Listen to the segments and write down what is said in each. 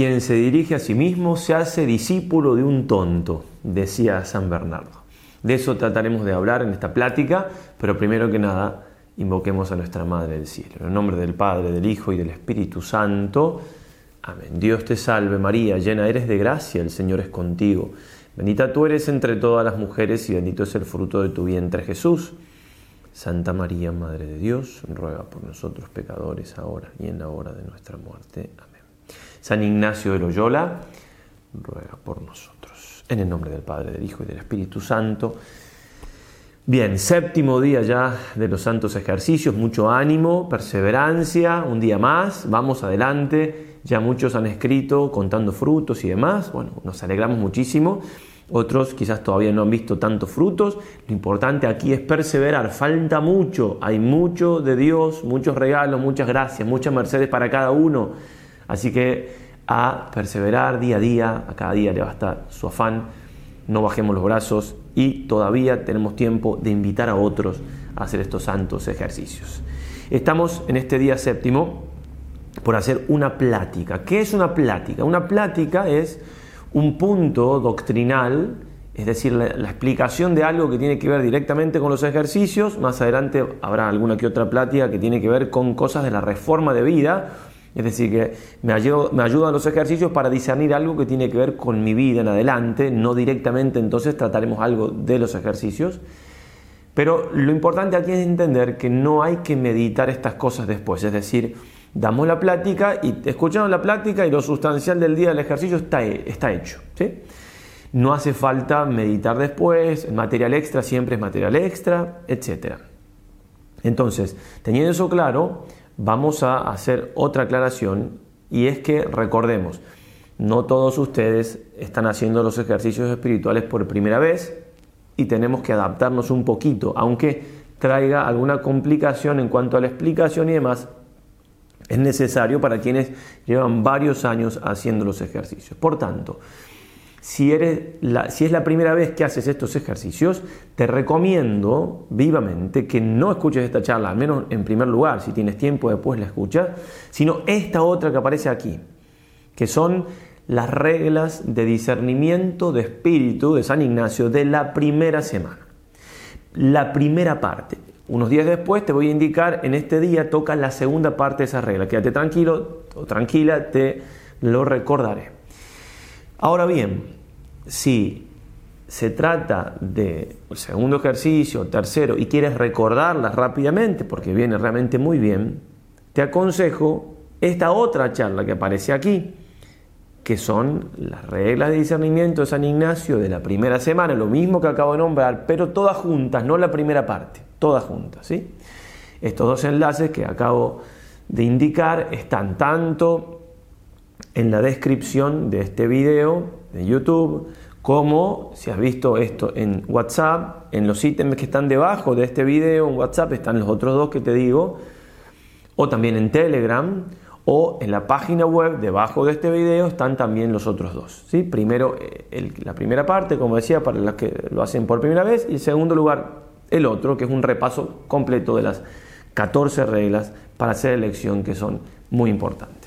quien se dirige a sí mismo se hace discípulo de un tonto, decía San Bernardo. De eso trataremos de hablar en esta plática, pero primero que nada, invoquemos a nuestra Madre del Cielo. En el nombre del Padre, del Hijo y del Espíritu Santo. Amén. Dios te salve María, llena eres de gracia, el Señor es contigo. Bendita tú eres entre todas las mujeres y bendito es el fruto de tu vientre Jesús. Santa María, Madre de Dios, ruega por nosotros pecadores ahora y en la hora de nuestra muerte. Amén. San Ignacio de Loyola, ruega por nosotros. En el nombre del Padre, del Hijo y del Espíritu Santo. Bien, séptimo día ya de los santos ejercicios, mucho ánimo, perseverancia, un día más, vamos adelante, ya muchos han escrito contando frutos y demás, bueno, nos alegramos muchísimo, otros quizás todavía no han visto tantos frutos, lo importante aquí es perseverar, falta mucho, hay mucho de Dios, muchos regalos, muchas gracias, muchas mercedes para cada uno, así que a perseverar día a día, a cada día le va a estar su afán, no bajemos los brazos, y todavía tenemos tiempo de invitar a otros a hacer estos santos ejercicios. Estamos en este día séptimo por hacer una plática. ¿Qué es una plática? Una plática es un punto doctrinal, es decir, la, explicación de algo que tiene que ver directamente con los ejercicios. Más adelante habrá alguna que otra plática que tiene que ver con cosas de la reforma de vida es decir, que me, ayudan los ejercicios para discernir algo que tiene que ver con mi vida en adelante, no directamente entonces trataremos algo de los ejercicios. Pero lo importante aquí es entender que no hay que meditar estas cosas después, es decir, damos la plática y escuchamos la plática y lo sustancial del día del ejercicio está, hecho. No hace falta meditar después, el material extra siempre es material extra, etc. Entonces, teniendo eso claro, vamos a hacer otra aclaración y es que recordemos, no todos ustedes están haciendo los ejercicios espirituales por primera vez y tenemos que adaptarnos un poquito, aunque traiga alguna complicación en cuanto a la explicación y demás, es necesario para quienes llevan varios años haciendo los ejercicios. Por tanto, si, eres si es la primera vez que haces estos ejercicios, te recomiendo vivamente que no escuches esta charla, al menos en primer lugar, si tienes tiempo después la escuchas, sino esta otra que aparece aquí, que son las reglas de discernimiento de espíritu de San Ignacio de la primera semana. La primera parte. Unos días después te voy a indicar, en este día toca la segunda parte de esa regla. Quédate tranquilo o tranquila, te lo recordaré. Ahora bien, si se trata de segundo ejercicio, tercero, y quieres recordarlas rápidamente, porque viene realmente muy bien, te aconsejo esta otra charla que aparece aquí, que son las reglas de discernimiento de San Ignacio de la primera semana, lo mismo que acabo de nombrar, pero todas juntas, no la primera parte, todas juntas. ¿sí? Estos dos enlaces que acabo de indicar están tanto en la descripción de este video de YouTube, como si has visto esto en WhatsApp, en los ítems que están debajo de este video en WhatsApp están los otros dos que te digo, o también en Telegram, o en la página web debajo de este video están también los otros dos. ¿sí? Primero, eh, la primera parte, como decía, para los que lo hacen por primera vez, y en segundo lugar, el otro, que es un repaso completo de las 14 reglas para hacer elección que son muy importantes.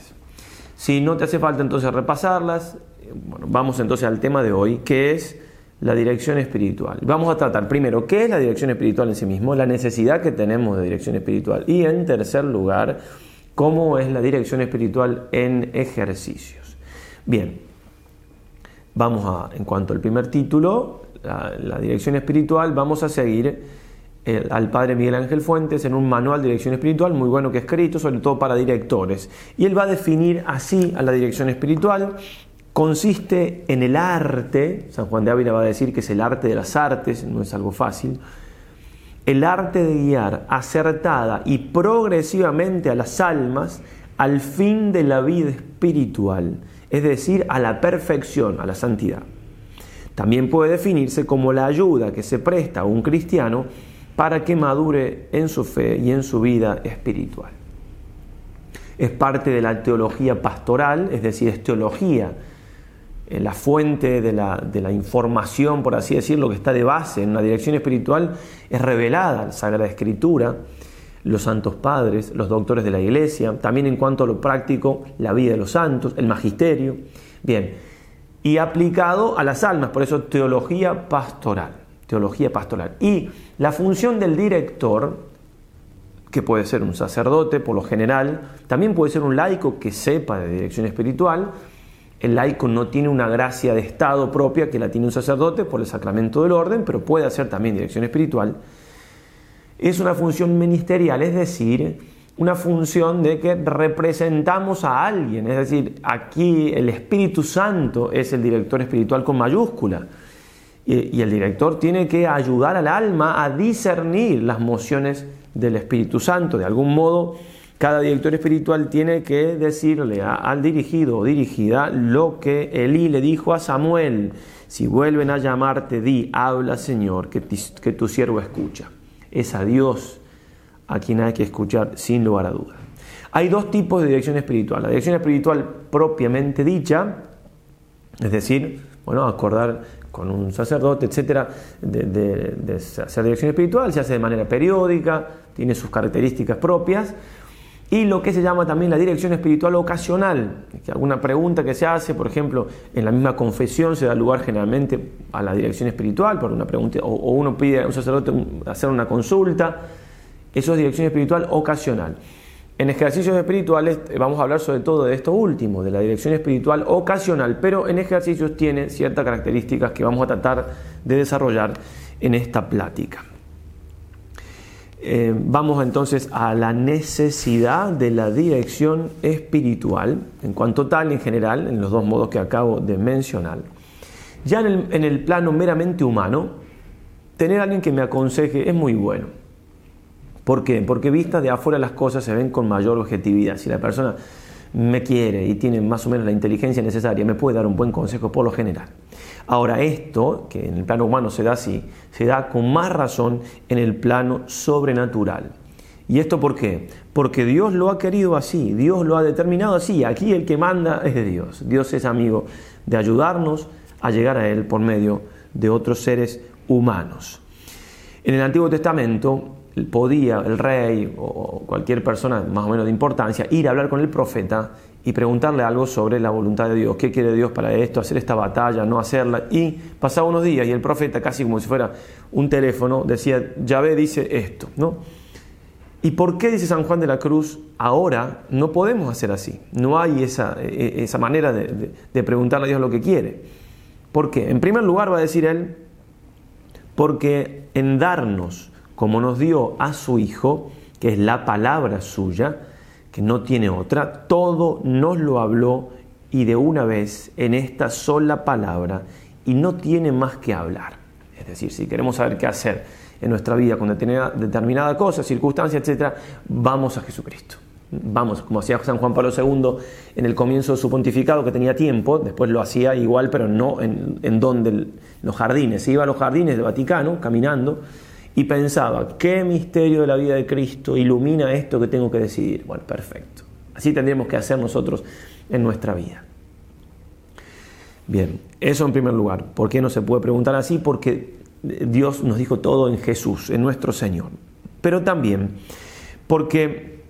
Si no te hace falta entonces repasarlas, bueno, vamos entonces al tema de hoy, que es la dirección espiritual. Vamos a tratar primero qué es la dirección espiritual en sí mismo, la necesidad que tenemos de dirección espiritual y en tercer lugar, cómo es la dirección espiritual en ejercicios. Bien, vamos a, en cuanto al primer título, la dirección espiritual, vamos a seguir al padre Miguel Ángel Fuentes en un manual de dirección espiritual muy bueno que ha escrito, sobre todo para directores. Y él va a definir así a la dirección espiritual. Consiste en el arte, San Juan de Ávila va a decir que es el arte de las artes, no es algo fácil, el arte de guiar acertada y progresivamente a las almas al fin de la vida espiritual, es decir, a la perfección, a la santidad. También puede definirse como la ayuda que se presta a un cristiano para que madure en su fe y en su vida espiritual. Es parte de la teología pastoral, es decir, es teología, eh, la fuente de la, de la, información, por así decirlo, que está de base en una dirección espiritual, es revelada la Sagrada Escritura. los santos padres, los doctores de la iglesia, también en cuanto a lo práctico, la vida de los santos, el magisterio. Bien, y aplicado a las almas, por eso teología pastoral, teología pastoral. Y la función del director, que puede ser un sacerdote por lo general, también puede ser un laico que sepa de dirección espiritual, el laico no tiene una gracia de estado propia que la tiene un sacerdote por el sacramento del orden, pero puede hacer también dirección espiritual. Es una función ministerial, es decir, una función de que representamos a alguien, es decir, aquí el Espíritu Santo es el director espiritual con mayúscula. Y, el director tiene que ayudar al alma a discernir las mociones del Espíritu Santo. De algún modo, cada director espiritual tiene que decirle al dirigido o dirigida lo que Elí le dijo a Samuel. Si vuelven a llamarte, di, habla Señor, que, que tu siervo escucha. Es a Dios a quien hay que escuchar sin lugar a duda. Hay dos tipos de dirección espiritual. La dirección espiritual propiamente dicha, es decir, bueno, acordar con un sacerdote, etcétera, de, hacer dirección espiritual, se hace de manera periódica, tiene sus características propias y lo que se llama también la dirección espiritual ocasional, que alguna pregunta que se hace, por ejemplo, en la misma confesión se da lugar generalmente a la dirección espiritual por una pregunta o, uno pide a un sacerdote hacer una consulta, eso es dirección espiritual ocasional. En ejercicios espirituales eh, vamos a hablar sobre todo de esto último, de la dirección espiritual ocasional, pero en ejercicios tiene ciertas características que vamos a tratar de desarrollar en esta plática. Eh, vamos entonces a la necesidad de la dirección espiritual, en cuanto tal, en general, en los dos modos que acabo de mencionar. Ya en el, en el plano meramente humano, tener a alguien que me aconseje es muy bueno. ¿Por qué? Porque vistas de afuera las cosas se ven con mayor objetividad. Si la persona me quiere y tiene más o menos la inteligencia necesaria, me puede dar un buen consejo por lo general. Ahora esto, que en el plano humano se da así, se da con más razón en el plano sobrenatural. ¿Y esto por qué? Porque Dios lo ha querido así, Dios lo ha determinado así. Aquí el que manda es de Dios. Dios es amigo de ayudarnos a llegar a Él por medio de otros seres humanos. En el Antiguo Testamento podía el rey o cualquier persona más o menos de importancia ir a hablar con el profeta y preguntarle algo sobre la voluntad de Dios, qué quiere Dios para esto, hacer esta batalla, no hacerla. Y pasaba unos días y el profeta, casi como si fuera un teléfono, decía, Yahvé dice esto, ¿no? ¿Y por qué dice San Juan de la Cruz, ahora no podemos hacer así? No hay esa, e, esa manera de, de preguntarle a Dios lo que quiere. ¿Por qué? En primer lugar va a decir él, porque en darnos, como nos dio a su Hijo, que es la palabra suya, que no tiene otra, todo nos lo habló y de una vez en esta sola palabra y no tiene más que hablar. Es decir, si queremos saber qué hacer en nuestra vida con determinada cosa, circunstancia, etc., vamos a Jesucristo. Vamos, como hacía San Juan Pablo II en el comienzo de su pontificado, que tenía tiempo, después lo hacía igual, pero no en, en donde, los jardines. Se iba a los jardines del Vaticano caminando y pensaba, ¿qué misterio de la vida de Cristo ilumina esto que tengo que decidir? Bueno, perfecto. Así tendríamos que hacer nosotros en nuestra vida. Bien, eso en primer lugar. ¿Por qué no se puede preguntar así? Porque Dios nos dijo todo en Jesús, en nuestro Señor. Pero también porque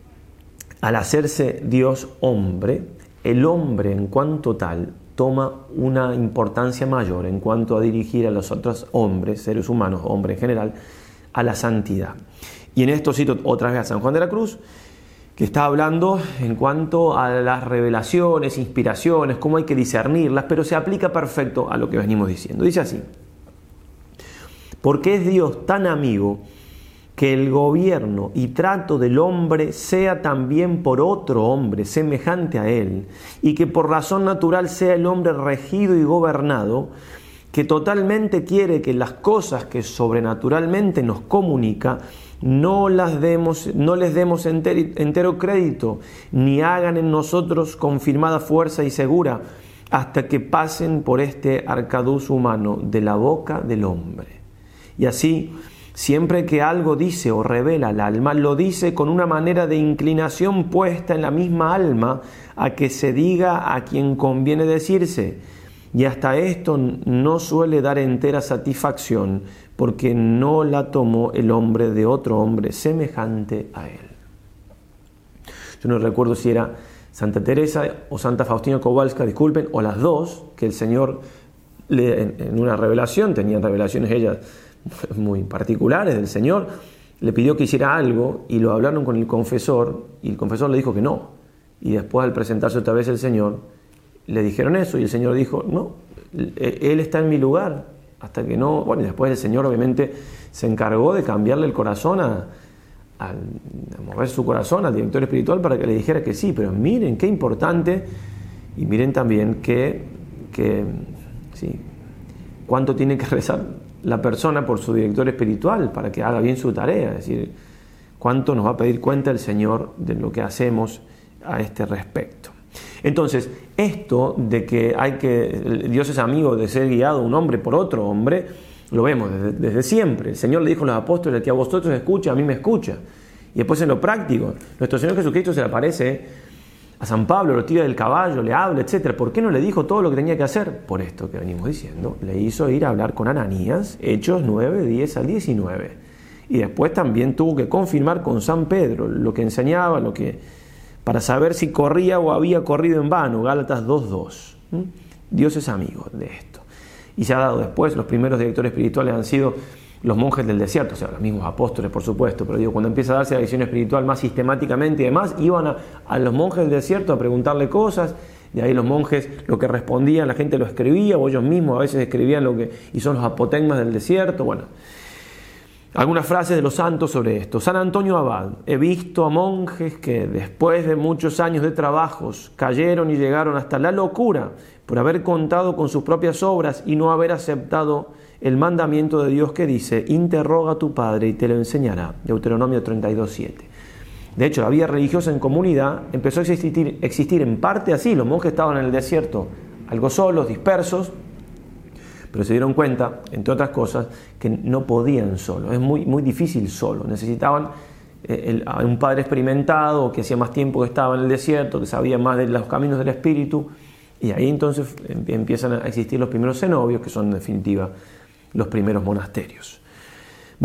al hacerse Dios hombre, el hombre en cuanto tal toma una importancia mayor en cuanto a dirigir a los otros hombres, seres humanos, hombres en general, a la santidad. Y en esto cito otra vez a San Juan de la Cruz, que está hablando en cuanto a las revelaciones, inspiraciones, cómo hay que discernirlas, pero se aplica perfecto a lo que venimos diciendo. Dice así, porque es Dios tan amigo que el gobierno y trato del hombre sea también por otro hombre semejante a él, y que por razón natural sea el hombre regido y gobernado, que totalmente quiere que las cosas que sobrenaturalmente nos comunica no, las demos, no les demos entero crédito, ni hagan en nosotros confirmada fuerza y segura, hasta que pasen por este arcaduz humano de la boca del hombre. Y así, siempre que algo dice o revela al alma, lo dice con una manera de inclinación puesta en la misma alma a que se diga a quien conviene decirse y hasta esto no suele dar entera satisfacción porque no la tomó el hombre de otro hombre semejante a él. Yo no recuerdo si era Santa Teresa o Santa Faustina Kowalska, disculpen, o las dos, que el Señor en una revelación, tenían revelaciones ellas muy particulares del Señor, le pidió que hiciera algo y lo hablaron con el confesor y el confesor le dijo que no. Y después al presentarse otra vez el Señor, le dijeron eso y el Señor dijo, no, Él está en mi lugar, hasta que no, bueno, y después el Señor obviamente se encargó de cambiarle el corazón a, mover su corazón al director espiritual para que le dijera que sí, pero miren qué importante y miren también que, que sí, cuánto tiene que rezar la persona por su director espiritual para que haga bien su tarea, es decir, cuánto nos va a pedir cuenta el Señor de lo que hacemos a este respecto. Entonces, esto de que hay que Dios es amigo de ser guiado un hombre por otro hombre, lo vemos desde, siempre. El Señor le dijo a los apóstoles que a vosotros escucha, a mí me escucha. Y después en lo práctico, nuestro Señor Jesucristo se le aparece a San Pablo, lo tira del caballo, le habla, etc. ¿Por qué no le dijo todo lo que tenía que hacer? Por esto que venimos diciendo. Le hizo ir a hablar con Ananías, Hechos 9, 10 al 19. Y después también tuvo que confirmar con San Pedro lo que enseñaba, lo que para saber si corría o había corrido en vano, Gálatas 2.2. Dios es amigo de esto. Y se ha dado después, los primeros directores espirituales han sido los monjes del desierto, o sea, los mismos apóstoles, por supuesto, pero digo, cuando empieza a darse la visión espiritual más sistemáticamente y demás, iban a, los monjes del desierto a preguntarle cosas, de ahí los monjes lo que respondían, la gente lo escribía, o ellos mismos a veces escribían lo que, y son los apotegmas del desierto, bueno. Algunas frases de los santos sobre esto. San Antonio Abad, he visto a monjes que después de muchos años de trabajos cayeron y llegaron hasta la locura por haber contado con sus propias obras y no haber aceptado el mandamiento de Dios que dice, interroga a tu padre y te lo enseñará. Deuteronomio 32.7. De hecho, la vida religiosa en comunidad empezó a existir, existir en parte así. Los monjes estaban en el desierto algo solos, dispersos, pero se dieron cuenta, entre otras cosas, que no podían solo. Es muy, muy difícil solo. Necesitaban eh, un padre experimentado, que hacía más tiempo que estaba en el desierto, que sabía más de los caminos del espíritu. Y ahí entonces em, empiezan a existir los primeros cenobios, que son en definitiva los primeros monasterios.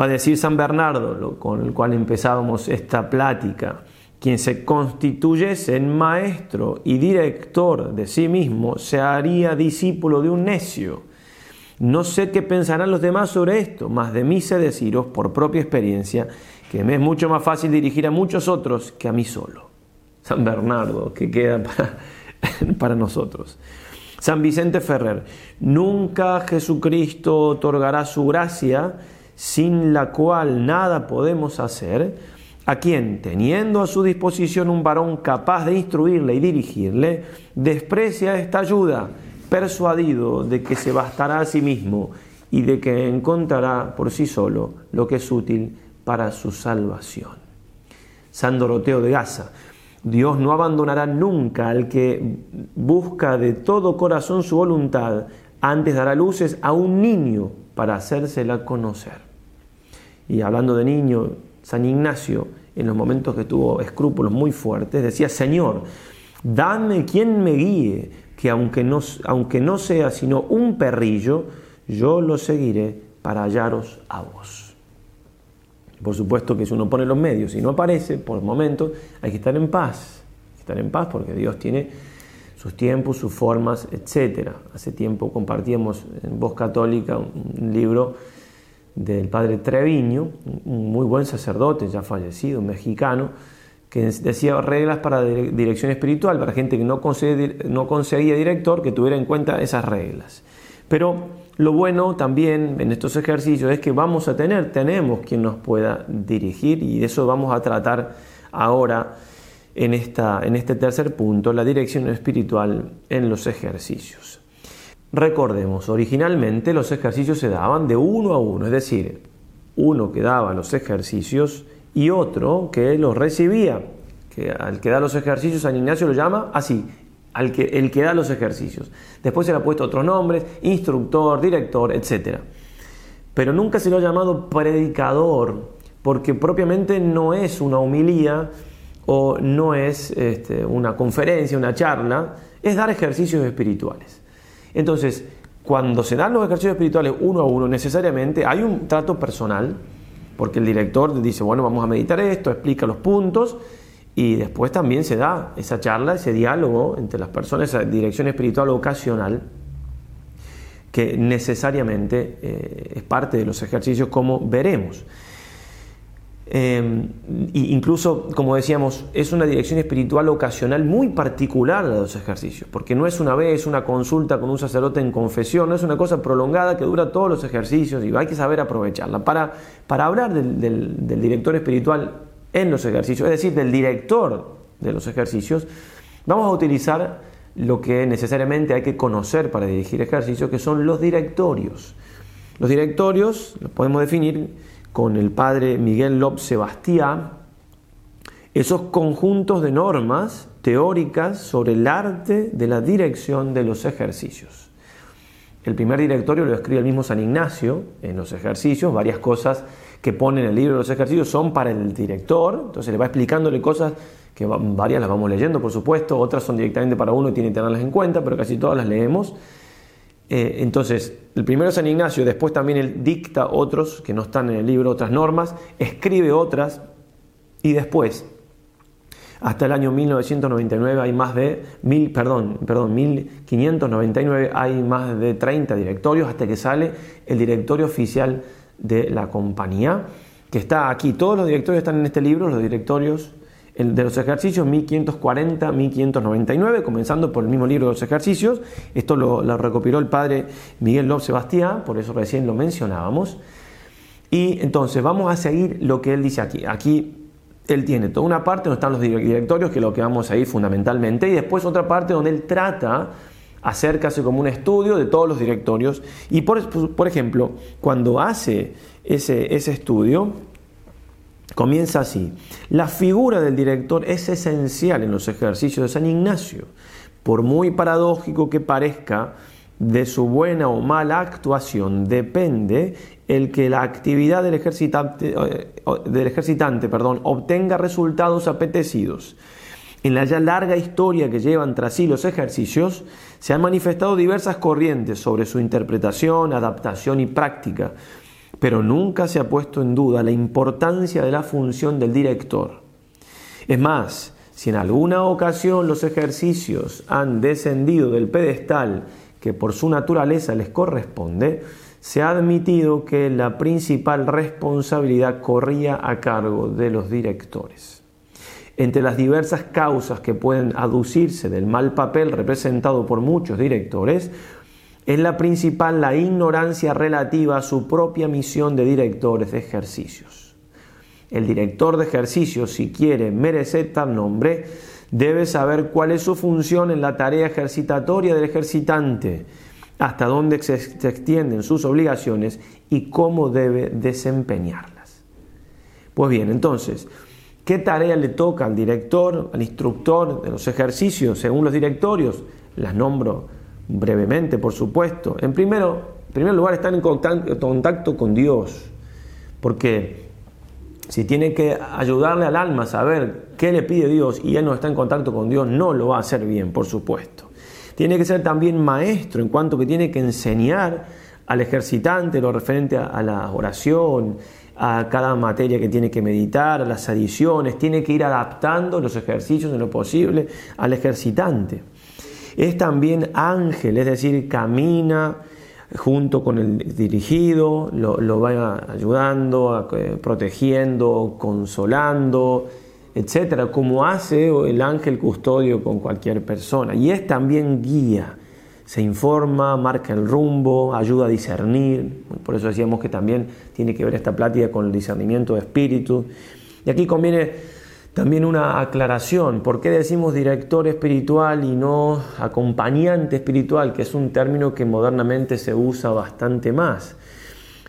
Va a decir San Bernardo, con el cual empezábamos esta plática, quien se constituyese en maestro y director de sí mismo se haría discípulo de un necio. No sé qué pensarán los demás sobre esto, mas de mí sé deciros por propia experiencia que me es mucho más fácil dirigir a muchos otros que a mí solo. San Bernardo, que queda para, para nosotros. San Vicente Ferrer, nunca Jesucristo otorgará su gracia, sin la cual nada podemos hacer, a quien, teniendo a su disposición un varón capaz de instruirle y dirigirle, desprecia esta ayuda, persuadido de que se bastará a sí mismo y de que encontrará por sí solo lo que es útil para su salvación. San Doroteo de Gaza, Dios no abandonará nunca al que busca de todo corazón su voluntad, antes dará luces a un niño para hacérsela conocer. Y hablando de niño, San Ignacio, en los momentos que tuvo escrúpulos muy fuertes, decía, Señor, dame quien me guíe, que aunque no, aunque no sea sino un perrillo, yo lo seguiré para hallaros a vos. Por supuesto que si uno pone los medios y no aparece, por momentos, hay que estar en paz. estar en paz porque Dios tiene sus tiempos, sus formas, etc. Hace tiempo compartíamos en Voz Católica un libro del padre Treviño, un muy buen sacerdote, ya fallecido, mexicano, que decía reglas para dirección espiritual, para gente que no no conseguía director, que tuviera en cuenta esas reglas. Pero lo bueno también en estos ejercicios es que vamos a tener, tenemos quien nos pueda dirigir y de eso vamos a tratar ahora en, esta, en este tercer punto, la dirección espiritual en los ejercicios. Recordemos, originalmente los ejercicios se daban de uno a uno, es decir, uno que daba los ejercicios y otro que los recibía. Que al que da los ejercicios, San Ignacio lo llama así, que, el que da los ejercicios. Después se le ha puesto otros nombres, instructor, director, etc. Pero nunca se lo ha llamado predicador, porque propiamente no es una homilía o no es este, una conferencia, una charla, es dar ejercicios espirituales. Entonces, cuando se dan los ejercicios espirituales uno a uno, necesariamente hay un trato personal, porque el director dice, bueno, vamos a meditar esto, explica los puntos, y después también se da esa charla, ese diálogo entre las personas, esa dirección espiritual ocasional, que necesariamente eh, es parte de los ejercicios como veremos. Eh, incluso, como decíamos, es una dirección espiritual ocasional muy particular de los ejercicios, porque no es una vez una consulta con un sacerdote en confesión, no es una cosa prolongada que dura todos los ejercicios y hay que saber aprovecharla. Para, para hablar del, del director espiritual en los ejercicios, es decir, del director de los ejercicios, vamos a utilizar lo que necesariamente hay que conocer para dirigir ejercicios, que son los directorios. Los directorios los podemos definir con el padre Miguel López Sebastián, esos conjuntos de normas teóricas sobre el arte de la dirección de los ejercicios. El primer directorio lo escribe el mismo San Ignacio en los ejercicios, varias cosas que pone en el libro de los ejercicios son para el director, entonces le va explicándole cosas que varias las vamos leyendo, por supuesto, otras son directamente para uno y tiene que tenerlas en cuenta, pero casi todas las leemos. Eh, entonces, el primero San Ignacio, después también él dicta otros que no están en el libro, otras normas, escribe otras y después, hasta el año 1999 hay más de mil, perdón, perdón, 1599 hay más de 30 directorios hasta que sale el directorio oficial de la compañía, que está aquí. Todos los directorios están en este libro, los directorios de los ejercicios 1540-1599, comenzando por el mismo libro de los ejercicios. Esto lo, recopiló el padre Miguel López Sebastián, por eso recién lo mencionábamos. Y entonces vamos a seguir lo que él dice aquí. Aquí él tiene toda una parte donde están los directorios, que es lo que vamos a ir fundamentalmente, y después otra parte donde él trata acerca como un estudio de todos los directorios. Y por, por ejemplo, cuando hace ese, ese estudio, Comienza así. La figura del director es esencial en los ejercicios de San Ignacio. Por muy paradójico que parezca, de su buena o mala actuación depende el que la actividad del ejercitante, eh, del ejercitante perdón, obtenga resultados apetecidos. En la ya larga historia que llevan tras sí los ejercicios, se han manifestado diversas corrientes sobre su interpretación, adaptación y práctica, pero nunca se ha puesto en duda la importancia de la función del director. Es más, si en alguna ocasión los ejercicios han descendido del pedestal que por su naturaleza les corresponde, se ha admitido que la principal responsabilidad corría a cargo de los directores. Entre las diversas causas que pueden aducirse del mal papel representado por muchos directores, es la principal la ignorancia relativa a su propia misión de directores de ejercicios. El director de ejercicios, si quiere merecer tal nombre, debe saber cuál es su función en la tarea ejercitatoria del ejercitante, hasta dónde se extienden sus obligaciones y cómo debe desempeñarlas. Pues bien, entonces, ¿qué tarea le toca al director, al instructor de los ejercicios según los directorios? Las nombro brevemente, por supuesto. En, primero, primer lugar, estar en contacto con Dios, porque si tiene que ayudarle al alma a saber qué le pide Dios y él no está en contacto con Dios, no lo va a hacer bien, por supuesto. Tiene que ser también maestro en cuanto que tiene que enseñar al ejercitante lo referente a la oración, a cada materia que tiene que meditar, a las adiciones, tiene que ir adaptando los ejercicios en lo posible al ejercitante. Es también ángel, es decir, camina junto con el dirigido, lo, va ayudando, eh, protegiendo, consolando, etcétera, como hace el ángel custodio con cualquier persona. Y es también guía, se informa, marca el rumbo, ayuda a discernir. Por eso decíamos que también tiene que ver esta plática con el discernimiento de espíritu. Y aquí conviene también una aclaración, ¿por qué decimos director espiritual y no acompañante espiritual, que es un término que modernamente se usa bastante más?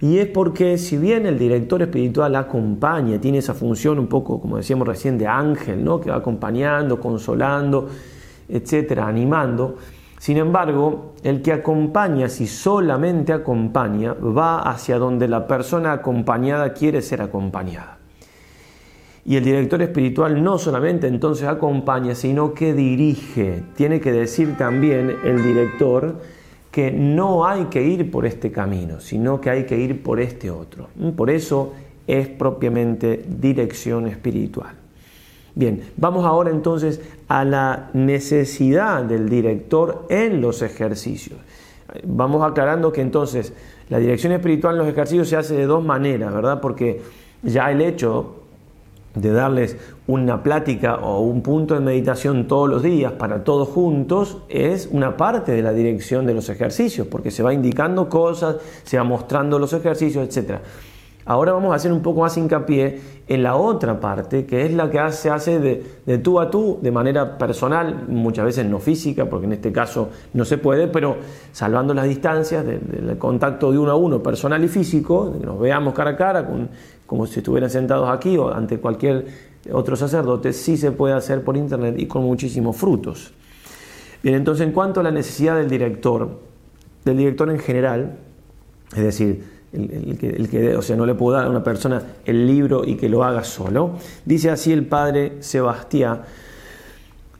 Y es porque si bien el director espiritual acompaña, tiene esa función un poco, como decíamos recién, de ángel, ¿no? que va acompañando, consolando, etcétera, animando, sin embargo, el que acompaña, si solamente acompaña, va hacia donde la persona acompañada quiere ser acompañada. Y el director espiritual no solamente entonces acompaña, sino que dirige. Tiene que decir también el director que no hay que ir por este camino, sino que hay que ir por este otro. Por eso es propiamente dirección espiritual. Bien, vamos ahora entonces a la necesidad del director en los ejercicios. Vamos aclarando que entonces la dirección espiritual en los ejercicios se hace de dos maneras, ¿verdad? Porque ya el hecho de darles una plática o un punto de meditación todos los días para todos juntos es una parte de la dirección de los ejercicios, porque se va indicando cosas, se va mostrando los ejercicios, etc. Ahora vamos a hacer un poco más hincapié en la otra parte, que es la que se hace de, tú a tú, de manera personal, muchas veces no física, porque en este caso no se puede, pero salvando las distancias del contacto de uno a uno, personal y físico, de que nos veamos cara a cara, como si estuvieran sentados aquí o ante cualquier otro sacerdote, sí se puede hacer por internet y con muchísimos frutos. Bien, entonces en cuanto a la necesidad del director, del director en general, es decir, el, que, o sea, no le puedo dar a una persona el libro y que lo haga solo. Dice así el padre Sebastián,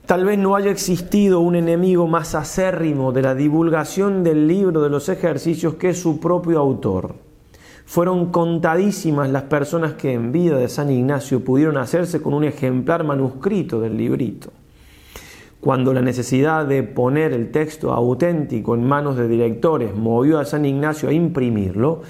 tal vez no haya existido un enemigo más acérrimo de la divulgación del libro de los ejercicios que su propio autor. Fueron contadísimas las personas que en vida de San Ignacio pudieron hacerse con un ejemplar manuscrito del librito. Cuando la necesidad de poner el texto auténtico en manos de directores movió a San Ignacio a imprimirlo,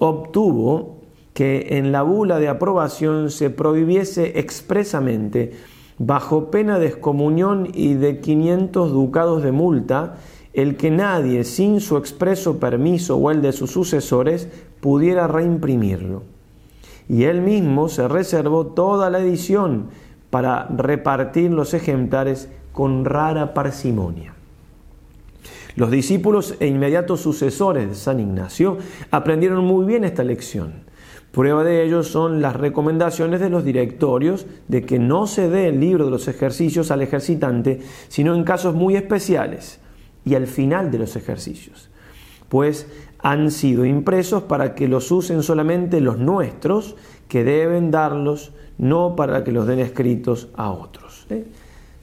obtuvo que en la bula de aprobación se prohibiese expresamente, bajo pena de excomunión y de 500 ducados de multa, el que nadie, sin su expreso permiso o el de sus sucesores, pudiera reimprimirlo. Y él mismo se reservó toda la edición para repartir los ejemplares con rara parsimonia. Los discípulos e inmediatos sucesores de San Ignacio aprendieron muy bien esta lección. Prueba de ello son las recomendaciones de los directorios de que no se dé el libro de los ejercicios al ejercitante, sino en casos muy especiales y al final de los ejercicios, pues han sido impresos para que los usen solamente los nuestros, que deben darlos, no para que los den escritos a otros. ¿eh?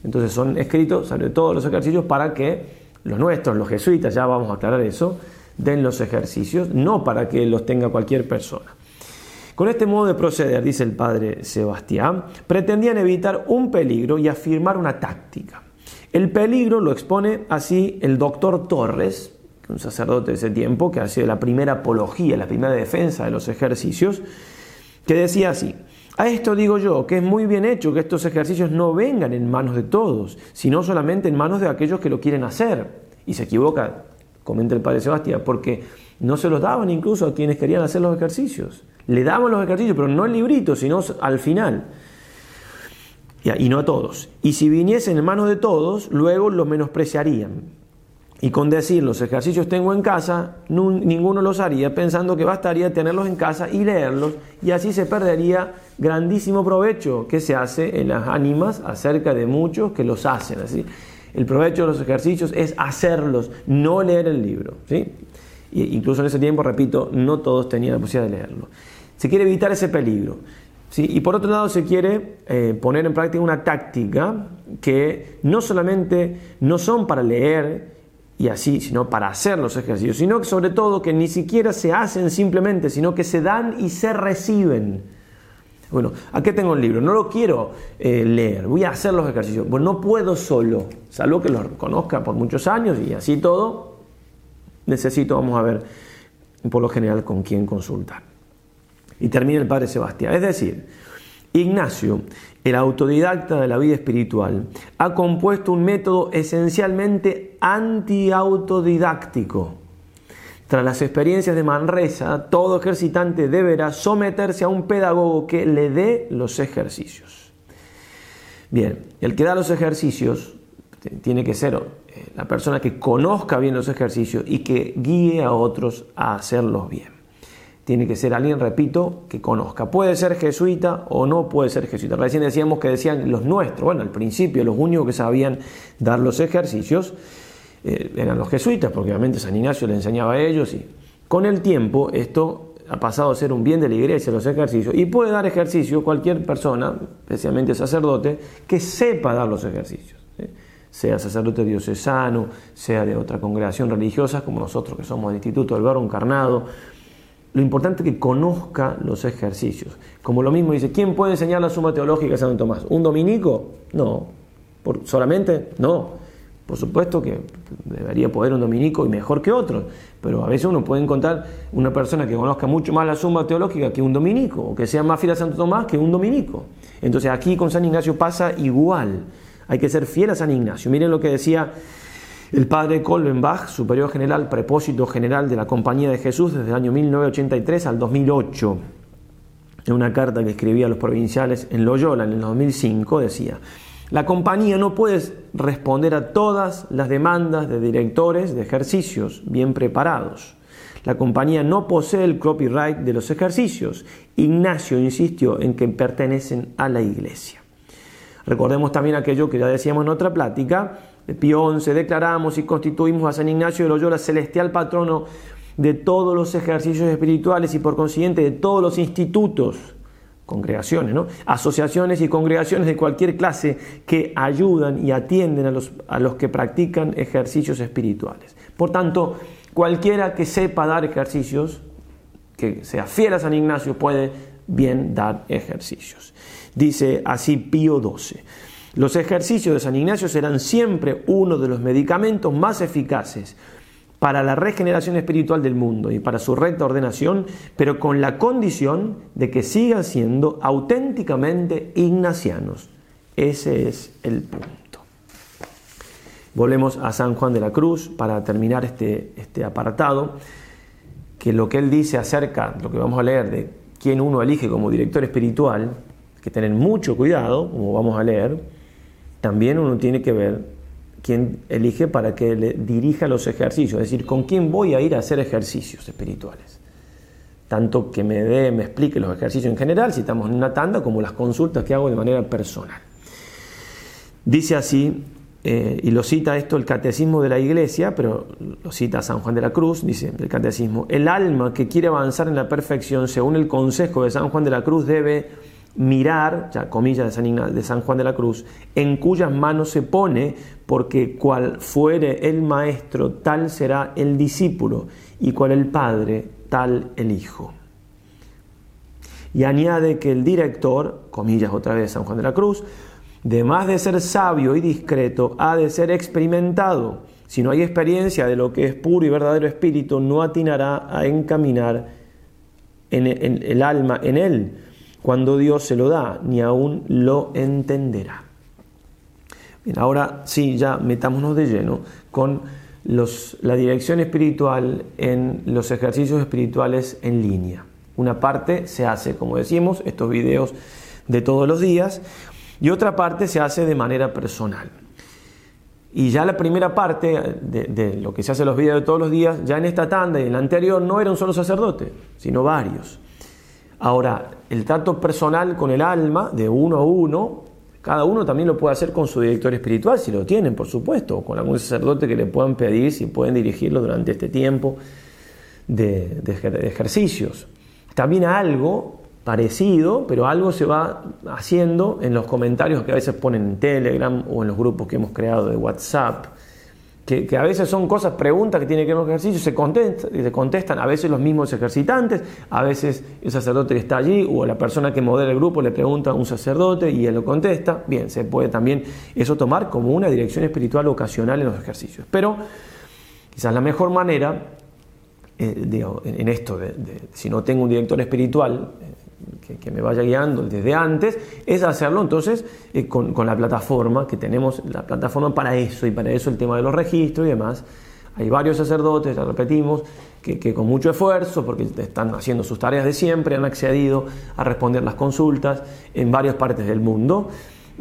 Entonces son escritos sobre todos los ejercicios para que los nuestros, los jesuitas, ya vamos a aclarar eso, den los ejercicios, no para que los tenga cualquier persona. Con este modo de proceder, dice el padre Sebastián, pretendían evitar un peligro y afirmar una táctica. El peligro lo expone así el doctor Torres, un sacerdote de ese tiempo que ha sido la primera apología, la primera defensa de los ejercicios, que decía así, a esto digo yo, que es muy bien hecho que estos ejercicios no vengan en manos de todos, sino solamente en manos de aquellos que lo quieren hacer. Y se equivoca, comenta el padre Sebastián, porque no se los daban incluso a quienes querían hacer los ejercicios. Le daban los ejercicios, pero no el librito, sino al final. Y no a todos. Y si viniesen en manos de todos, luego los menospreciarían. Y con decir los ejercicios tengo en casa, ninguno los haría pensando que bastaría tenerlos en casa y leerlos y así se perdería grandísimo provecho que se hace en las ánimas acerca de muchos que los hacen. Así. El provecho de los ejercicios es hacerlos, no leer el libro. ¿sí? incluso en ese tiempo, repito, no todos tenían la posibilidad de leerlo. Se quiere evitar ese peligro. ¿Sí? Y por otro lado se quiere eh, poner en práctica una táctica que no solamente no son para leer, y así, sino para hacer los ejercicios, sino que sobre todo que ni siquiera se hacen simplemente, sino que se dan y se reciben. Bueno, aquí tengo el libro, no lo quiero eh, leer, voy a hacer los ejercicios. Bueno, no puedo solo, salvo que lo conozca por muchos años y así todo, necesito, vamos a ver, por lo general, con quién consultar. Y termina el padre Sebastián. Es decir, Ignacio, el autodidacta de la vida espiritual, ha compuesto un método esencialmente anti-autodidáctico. Tras las experiencias de Manresa, todo ejercitante deberá someterse a un pedagogo que le dé los ejercicios. Bien, el que da los ejercicios tiene que ser eh, la persona que conozca bien los ejercicios y que guíe a otros a hacerlos bien tiene que ser alguien, repito, que conozca. Puede ser jesuita o no puede ser jesuita. Recién decíamos que decían los nuestros. Bueno, al principio los únicos que sabían dar los ejercicios eh, eran los jesuitas, porque obviamente San Ignacio le enseñaba a ellos y con el tiempo esto ha pasado a ser un bien de la iglesia, los ejercicios, y puede dar ejercicio cualquier persona, especialmente sacerdote, que sepa dar los ejercicios. sea sacerdote diocesano, sea de otra congregación religiosa, como nosotros que somos del Instituto del Verbo Encarnado. Lo importante es que conozca los ejercicios. Como lo mismo dice, ¿quién puede enseñar la suma teológica de Santo Tomás? ¿Un dominico? No. ¿Por, ¿Solamente? No. Por supuesto que debería poder un dominico y mejor que otros, pero a veces uno puede encontrar una persona que conozca mucho más la suma teológica que un dominico, o que sea más fiel a Santo Tomás que un dominico. Entonces aquí con San Ignacio pasa igual. Hay que ser fiel a San Ignacio. Miren lo que decía el padre Kolbenbach, superior general, prepósito general de la Compañía de Jesús desde el año 1983 al 2008. En una carta que escribía a los provinciales en Loyola en el 2005 decía, la compañía no puede responder a todas las demandas de directores de ejercicios bien preparados. La compañía no posee el copyright de los ejercicios. Ignacio insistió en que pertenecen a la iglesia. Recordemos también aquello que ya decíamos en otra plática. Pío XI declaramos y constituimos a San Ignacio de Loyola celestial patrono de todos los ejercicios espirituales y por consiguiente de todos los institutos congregaciones, ¿no? asociaciones y congregaciones de cualquier clase que ayudan y atienden a los, a los que practican ejercicios espirituales. Por tanto, cualquiera que sepa dar ejercicios, que sea fiel a San Ignacio, puede bien dar ejercicios. Dice así Pío XII. Los ejercicios de San Ignacio serán siempre uno de los medicamentos más eficaces para la regeneración espiritual del mundo y para su recta ordenación, pero con la condición de que sigan siendo auténticamente ignacianos. Ese es el punto. Volvemos a San Juan de la Cruz para terminar este, este apartado, que lo que él dice acerca, lo que vamos a leer, de quién uno elige como director espiritual, que tener mucho cuidado, como vamos a leer, también uno tiene que ver quien elige para que le dirija los ejercicios, es decir, con quién voy a ir a hacer ejercicios espirituales. Tanto que me dé, me explique los ejercicios en general, si estamos en una tanda, como las consultas que hago de manera personal. Dice así, eh, y lo cita esto el catecismo de la iglesia, pero lo cita San Juan de la Cruz, dice el catecismo, el alma que quiere avanzar en la perfección, según el consejo de San Juan de la Cruz, debe mirar, ya comillas de San, de Juan de la Cruz, en cuyas manos se pone, porque cual fuere el maestro, tal será el discípulo, y cual el padre, tal el hijo. Y añade que el director, comillas otra vez San Juan de la Cruz, más de ser sabio y discreto, ha de ser experimentado. Si no hay experiencia de lo que es puro y verdadero espíritu, no atinará a encaminar en el alma en él cuando Dios se lo da, ni aún lo entenderá. Bien, ahora sí, ya metámonos de lleno con los, la dirección espiritual en los ejercicios espirituales en línea. Una parte se hace, como decimos, estos videos de todos los días, y otra parte se hace de manera personal. Y ya la primera parte de, de, lo que se hace los videos de todos los días, ya en esta tanda y en la anterior, no era un solo sacerdote, sino varios. Ahora, el trato personal con el alma, de uno a uno, cada uno también lo puede hacer con su director espiritual, si lo tienen, por supuesto, o con algún sacerdote que le puedan pedir si pueden dirigirlo durante este tiempo de, ejercicios. También algo parecido, pero algo se va haciendo en los comentarios que a veces ponen en Telegram o en los grupos que hemos creado de WhatsApp que, a veces son cosas, preguntas que tienen que ver con ejercicio, se contestan, se contestan a veces los mismos ejercitantes, a veces el sacerdote que está allí o la persona que modela el grupo le pregunta a un sacerdote y él lo contesta. Bien, se puede también eso tomar como una dirección espiritual ocasional en los ejercicios. Pero quizás la mejor manera, eh, en esto, si no tengo un director espiritual, que, me vaya guiando desde antes, es hacerlo entonces eh, con, la plataforma, que tenemos la plataforma para eso, y para eso el tema de los registros y demás. Hay varios sacerdotes, ya repetimos, que, con mucho esfuerzo, porque están haciendo sus tareas de siempre, han accedido a responder las consultas en varias partes del mundo.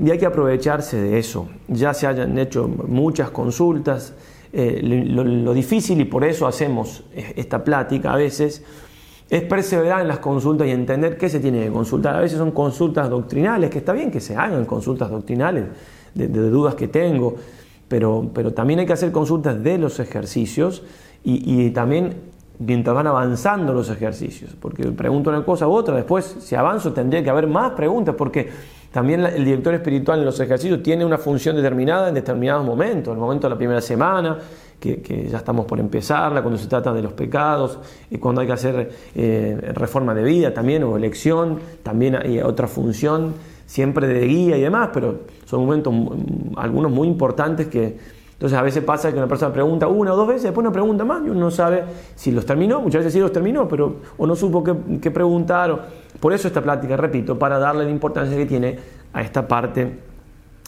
Y hay que aprovecharse de eso. Ya se hayan hecho muchas consultas. Eh, lo difícil, y por eso hacemos eh, esta plática a veces, es perseverar en las consultas y entender qué se tiene que consultar. A veces son consultas doctrinales, que está bien que se hagan consultas doctrinales de, dudas que tengo, pero, pero, también hay que hacer consultas de los ejercicios y, también mientras van avanzando los ejercicios, porque pregunto una cosa u otra, después si avanzo tendría que haber más preguntas, porque También el director espiritual en los ejercicios tiene una función determinada en determinados momentos, en el momento de la primera semana, que, ya estamos por empezarla, cuando se trata de los pecados, y cuando hay que hacer eh, reforma de vida también, o elección, también hay otra función, siempre de guía y demás, pero son momentos algunos muy importantes que entonces a veces pasa que una persona pregunta una o dos veces, después una pregunta más y uno no sabe si los terminó, muchas veces sí los terminó, pero o no supo qué, preguntar. Por eso esta plática, repito, para darle la importancia que tiene a esta parte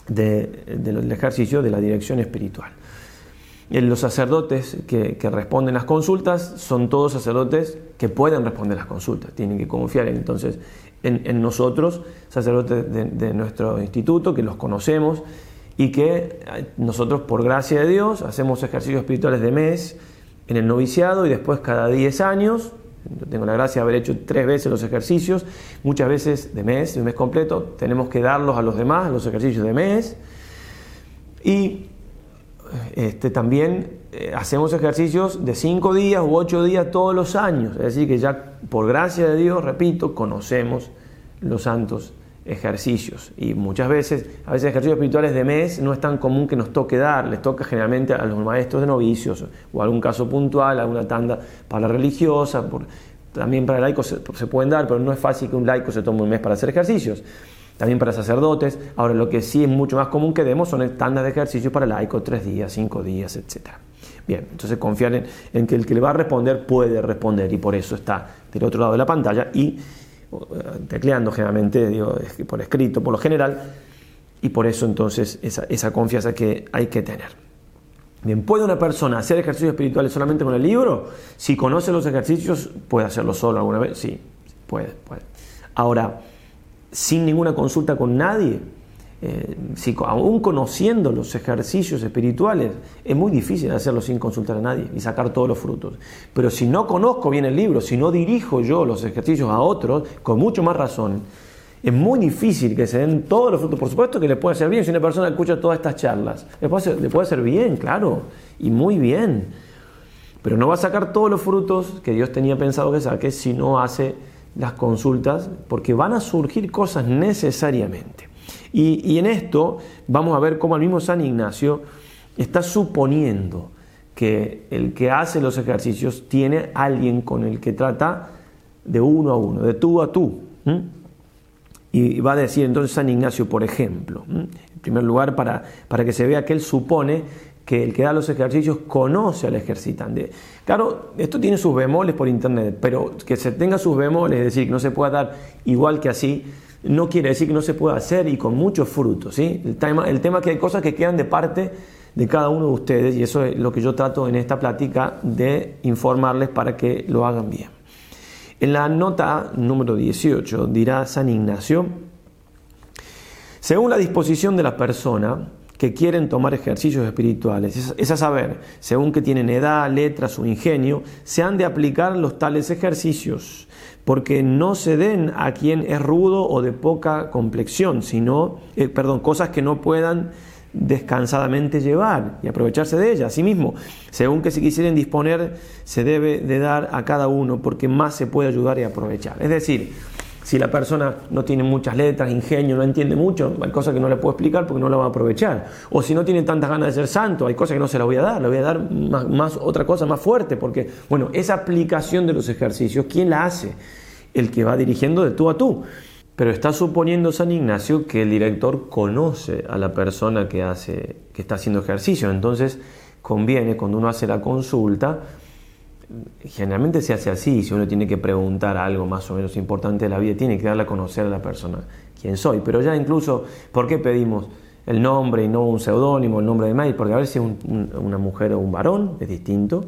del ejercicio de la dirección espiritual. Los sacerdotes que, responden las consultas son todos sacerdotes que pueden responder las consultas, tienen que confiar entonces en, nosotros, sacerdotes de nuestro instituto, que los conocemos y que eh, nosotros por gracia de Dios hacemos ejercicios espirituales de mes en el noviciado y después cada 10 años, tengo la gracia de haber hecho tres veces los ejercicios, muchas veces de mes, de mes completo, tenemos que darlos a los demás, los ejercicios de mes. Y este, también eh, hacemos ejercicios de 5 días u 8 días todos los años. Es decir, que ya por gracia de Dios, repito, conocemos los santos ejercicios. Y muchas veces, a veces ejercicios espirituales de mes no es tan común que nos toque dar, les toca generalmente a los maestros de novicios o algún caso puntual, alguna tanda para la religiosa, también para laicos se, se, pueden dar, pero no es fácil que un laico se tome un mes para hacer ejercicios. También para sacerdotes. Ahora, lo que sí es mucho más común que demos son tandas de ejercicios para laicos, tres días, cinco días, etc. Bien, entonces confiar en, en que el que le va a responder puede responder y por eso está del otro lado de la pantalla y tecleando generalmente, digo, por escrito, por lo general, y por eso entonces esa, confianza que hay que tener. Bien, ¿puede una persona hacer ejercicios espirituales solamente con el libro? Si conoce los ejercicios, puede hacerlo solo alguna vez. Sí, puede, puede. Ahora, sin ninguna consulta con nadie, eh, si, aún conociendo los ejercicios espirituales, es muy difícil hacerlo sin consultar a nadie y sacar todos los frutos. Pero si no conozco bien el libro, si no dirijo yo los ejercicios a otros, con mucho más razón, es muy difícil que se den todos los frutos. Por supuesto que le puede hacer bien si una persona escucha todas estas charlas. Le puede hacer, bien, claro, y muy bien. Pero no va a sacar todos los frutos que Dios tenía pensado que saque si no hace las consultas, porque van a surgir cosas necesariamente. Y, en esto vamos a ver cómo el mismo San Ignacio está suponiendo que el que hace los ejercicios tiene alguien con el que trata de uno a uno, de tú a tú. Y va a decir entonces San Ignacio, por ejemplo, en primer lugar, para, para que se vea que él supone que el que da los ejercicios conoce al ejercitante. Claro, esto tiene sus bemoles por internet, pero que se tenga sus bemoles, es decir, que no se pueda dar igual que así, no quiere decir que no se pueda hacer y con muchos frutos. ¿sí? El, tema, el tema es que hay cosas que quedan de parte de cada uno de ustedes y eso es lo que yo trato en esta plática de informarles para que lo hagan bien. En la nota número 18 dirá San Ignacio, según la disposición de la persona que quieren tomar ejercicios espirituales, es a saber, según que tienen edad, letras o ingenio, se han de aplicar los tales ejercicios porque no se den a quien es rudo o de poca complexión, sino, eh, perdón, cosas que no puedan descansadamente llevar y aprovecharse de ellas. Asimismo, según que si quisieren disponer, se debe de dar a cada uno porque más se puede ayudar y aprovechar. Es decir, si la persona no tiene muchas letras, ingenio, no entiende mucho, hay cosas que no le puedo explicar porque no la va a aprovechar. O si no tiene tantas ganas de ser santo, hay cosas que no se la voy a dar, le voy a dar más, otra cosa más fuerte, porque, bueno, esa aplicación de los ejercicios, ¿quién la hace? El que va dirigiendo de tú a tú. Pero está suponiendo San Ignacio que el director conoce a la persona que, hace, que está haciendo ejercicio. Entonces, conviene, cuando uno hace la consulta, generalmente se hace así, si uno tiene que preguntar algo más o menos importante de la vida, tiene que darle a conocer a la persona quién soy. Pero ya incluso, ¿por qué pedimos el nombre y no un seudónimo, el nombre de mail? Porque a ver si es una mujer o un varón, es distinto.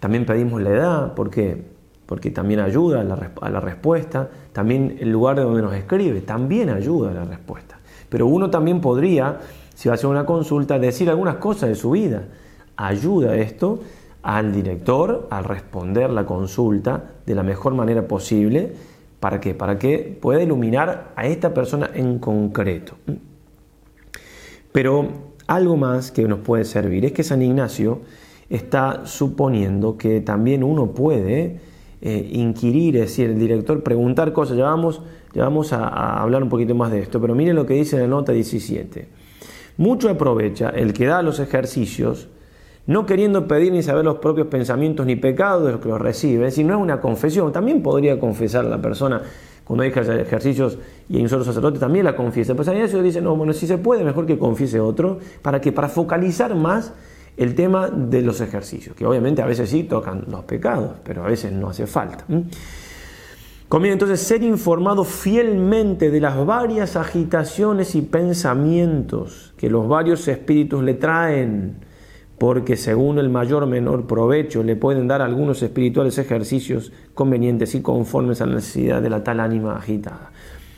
También pedimos la edad, ¿por qué? Porque también ayuda a la, a la respuesta. También el lugar de donde nos escribe, también ayuda a la respuesta. Pero uno también podría, si va a hacer una consulta, decir algunas cosas de su vida. Ayuda esto al director al responder la consulta de la mejor manera posible. ¿Para qué? Para que pueda iluminar a esta persona en concreto. Pero algo más que nos puede servir es que San Ignacio está suponiendo que también uno puede eh, inquirir, es decir, el director preguntar cosas. Ya vamos, vamos a, a, hablar un poquito más de esto, pero miren lo que dice en la nota 17. Mucho aprovecha el que da los ejercicios, no queriendo pedir ni saber los propios pensamientos ni pecados de los que los recibe, es decir, no es una confesión. También podría confesar la persona cuando hay ejercicios y hay un solo sacerdote, también la confiesa. Pero eso dice, no, bueno, si se puede, mejor que confiese otro, para que para focalizar más el tema de los ejercicios, que obviamente a veces sí tocan los pecados, pero a veces no hace falta. Conviene entonces ser informado fielmente de las varias agitaciones y pensamientos que los varios espíritus le traen, porque según el mayor o menor provecho le pueden dar algunos espirituales ejercicios convenientes y conformes a la necesidad de la tal ánima agitada.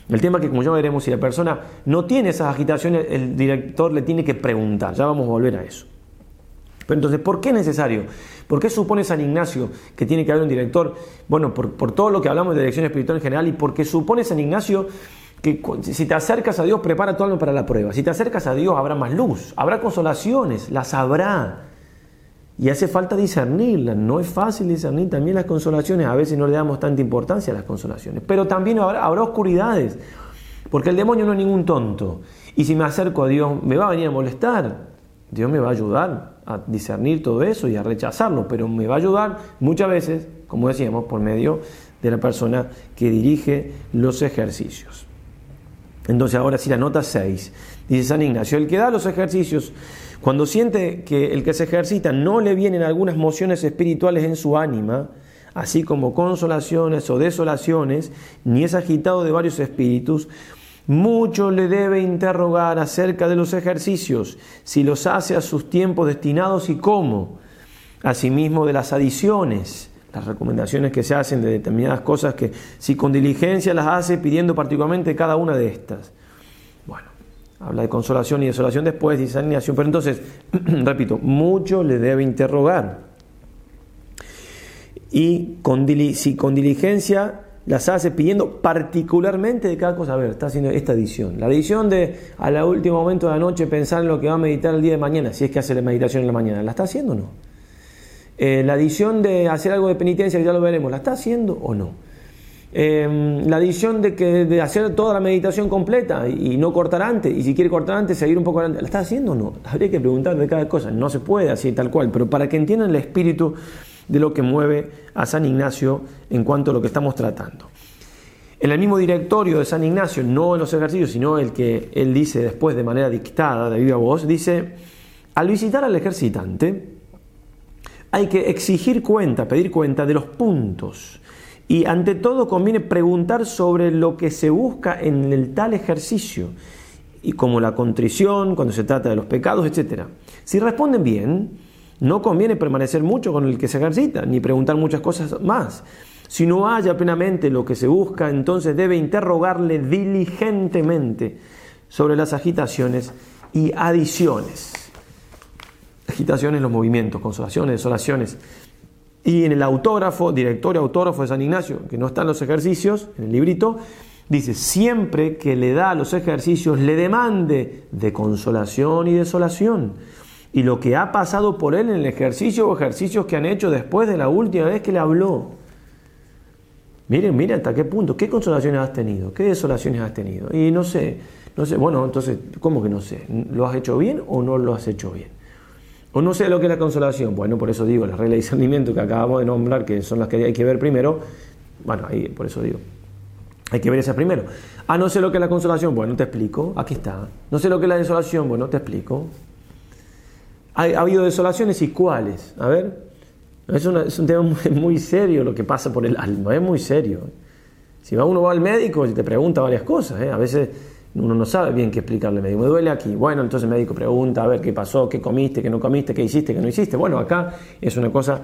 El tema que como ya veremos, si la persona no tiene esas agitaciones, el director le tiene que preguntar, ya vamos a volver a eso. Pero entonces, ¿por qué es necesario? ¿Por qué supone San Ignacio que tiene que haber un director? Bueno, por, por todo lo que hablamos de dirección espiritual en general y porque supone San Ignacio que si te acercas a Dios, prepara tu alma para la prueba. Si te acercas a Dios, habrá más luz, habrá consolaciones, las habrá. Y hace falta discernirlas. No es fácil discernir también las consolaciones. A veces no le damos tanta importancia a las consolaciones. Pero también habrá, habrá oscuridades. Porque el demonio no es ningún tonto. Y si me acerco a Dios, me va a venir a molestar. Dios me va a ayudar a discernir todo eso y a rechazarlo, pero me va a ayudar muchas veces, como decíamos, por medio de la persona que dirige los ejercicios. Entonces ahora sí la nota 6. Dice San Ignacio, el que da los ejercicios, cuando siente que el que se ejercita no le vienen algunas mociones espirituales en su ánima, así como consolaciones o desolaciones, ni es agitado de varios espíritus, mucho le debe interrogar acerca de los ejercicios, si los hace a sus tiempos destinados y cómo. Asimismo de las adiciones, las recomendaciones que se hacen de determinadas cosas que si con diligencia las hace pidiendo particularmente cada una de estas. Bueno, habla de consolación y desolación después, dice alineación, pero entonces, repito, mucho le debe interrogar. Y con, si con diligencia las hace pidiendo particularmente de cada cosa. A ver, está haciendo esta edición. La edición de a la último momento de la noche pensar en lo que va a meditar el día de mañana, si es que hace la meditación en la mañana. ¿La está haciendo o no? Eh, la edición de hacer algo de penitencia, que ya lo veremos, ¿la está haciendo o no? Em, la edición de, que, de hacer toda la meditación completa y, no cortar antes, y si quiere cortar antes, seguir un poco adelante, ¿la está haciendo o no? Habría que preguntar de cada cosa, no se puede así tal cual, pero para que entiendan el espíritu de lo que mueve a San Ignacio en cuanto a lo que estamos tratando. En el mismo directorio de San Ignacio, no en los ejercicios, sino el que él dice después de manera dictada, de viva voz, dice, al visitar al ejercitante, hay que exigir cuenta, pedir cuenta de los puntos. Y ante todo conviene preguntar sobre lo que se busca en el tal ejercicio, y como la contrición, cuando se trata de los pecados, etc. Si responden bien, no conviene permanecer mucho con el que se ejercita, ni preguntar muchas cosas más. Si no haya plenamente lo que se busca, entonces debe interrogarle diligentemente sobre las agitaciones y adiciones. Agitaciones, los movimientos, consolaciones, desolaciones. Y en el autógrafo, directorio autógrafo de San Ignacio, que no están los ejercicios, en el librito, dice, siempre que le da los ejercicios, le demande de consolación y desolación y lo que ha pasado por él en el ejercicio o ejercicios que han hecho después de la última vez que le habló. Miren, miren hasta qué punto, qué consolaciones has tenido, qué desolaciones has tenido. Y no sé, no sé, bueno, entonces, ¿cómo que no sé? ¿Lo has hecho bien o no lo has hecho bien? No sé lo que es la consolación. Bueno, por eso digo, las reglas de discernimiento que acabamos de nombrar, que son las que hay que ver primero, bueno, ahí por eso digo, hay que ver esas primero. Ah, no sé lo que es la consolación, bueno, te explico, aquí está. No sé lo que es la desolación, bueno, te explico. ¿Ha, habido desolaciones y cuáles? A ver, es, un tema muy, serio lo que pasa por el alma, es muy serio. Si uno va al médico y te pregunta varias cosas, ¿eh? a veces uno no sabe bien qué explicarle al médico. Me duele aquí. Bueno, entonces el médico pregunta a ver qué pasó, qué comiste, qué no comiste, qué hiciste, qué no hiciste. Bueno, acá es una cosa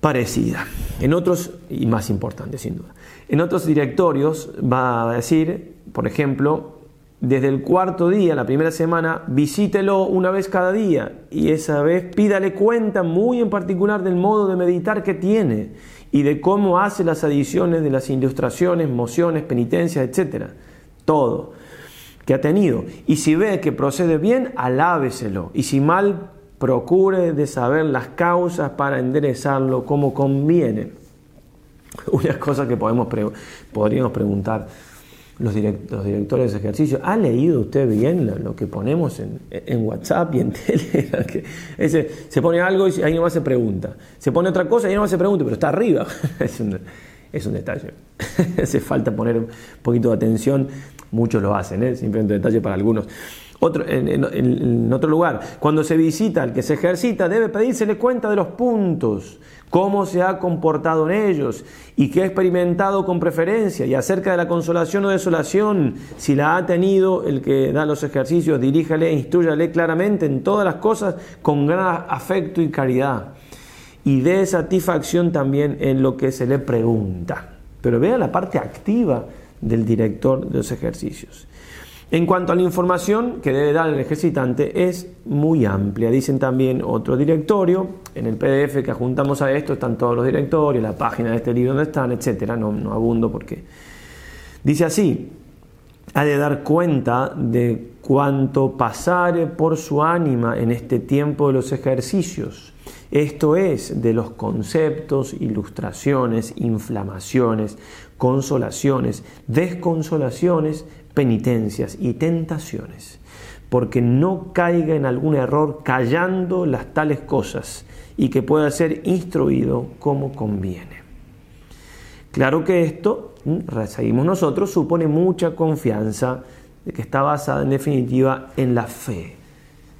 parecida. En otros, y más importante sin duda, en otros directorios va a decir, por ejemplo, desde el cuarto día, la primera semana, visítelo una vez cada día y esa vez pídale cuenta muy en particular del modo de meditar que tiene y de cómo hace las adiciones de las ilustraciones, mociones, penitencias, etc. Todo que ha tenido. Y si ve que procede bien, alábeselo. Y si mal, procure de saber las causas para enderezarlo como conviene. Una cosa que podemos podríamos preguntar los, directores de ejercicio, ¿ha leído usted bien lo, que ponemos en, WhatsApp y en Telegram? se pone algo y ahí nomás se pregunta. Se pone otra cosa y ahí nomás se pregunta, pero está arriba. es un detalle. Hace falta poner un poquito de atención. Muchos lo hacen, ¿eh? simplemente un detalle para algunos. Otro, en, otro lugar, cuando se visita al que se ejercita, debe pedírsele cuenta de los puntos, cómo se ha comportado en ellos y qué ha experimentado con preferencia, y acerca de la consolación o desolación, si la ha tenido el que da los ejercicios, diríjale e instruyale claramente en todas las cosas con gran afecto y caridad, y dé satisfacción también en lo que se le pregunta. Pero vea la parte activa del director de los ejercicios. En cuanto a la información que debe dar el ejercitante es muy amplia. Dicen también otro directorio, en el PDF que adjuntamos a esto están todos los directorios, la página de este libro donde están, etcétera. No, no abundo porque dice así: ha de dar cuenta de cuanto pasare por su ánima en este tiempo de los ejercicios. Esto es, de los conceptos, ilustraciones, inflamaciones, consolaciones, desconsolaciones, penitencias y tentaciones, porque no caiga en algún error callando las tales cosas y que pueda ser instruido como conviene. Claro que esto, seguimos nosotros, supone mucha confianza de que está basada en definitiva en la fe,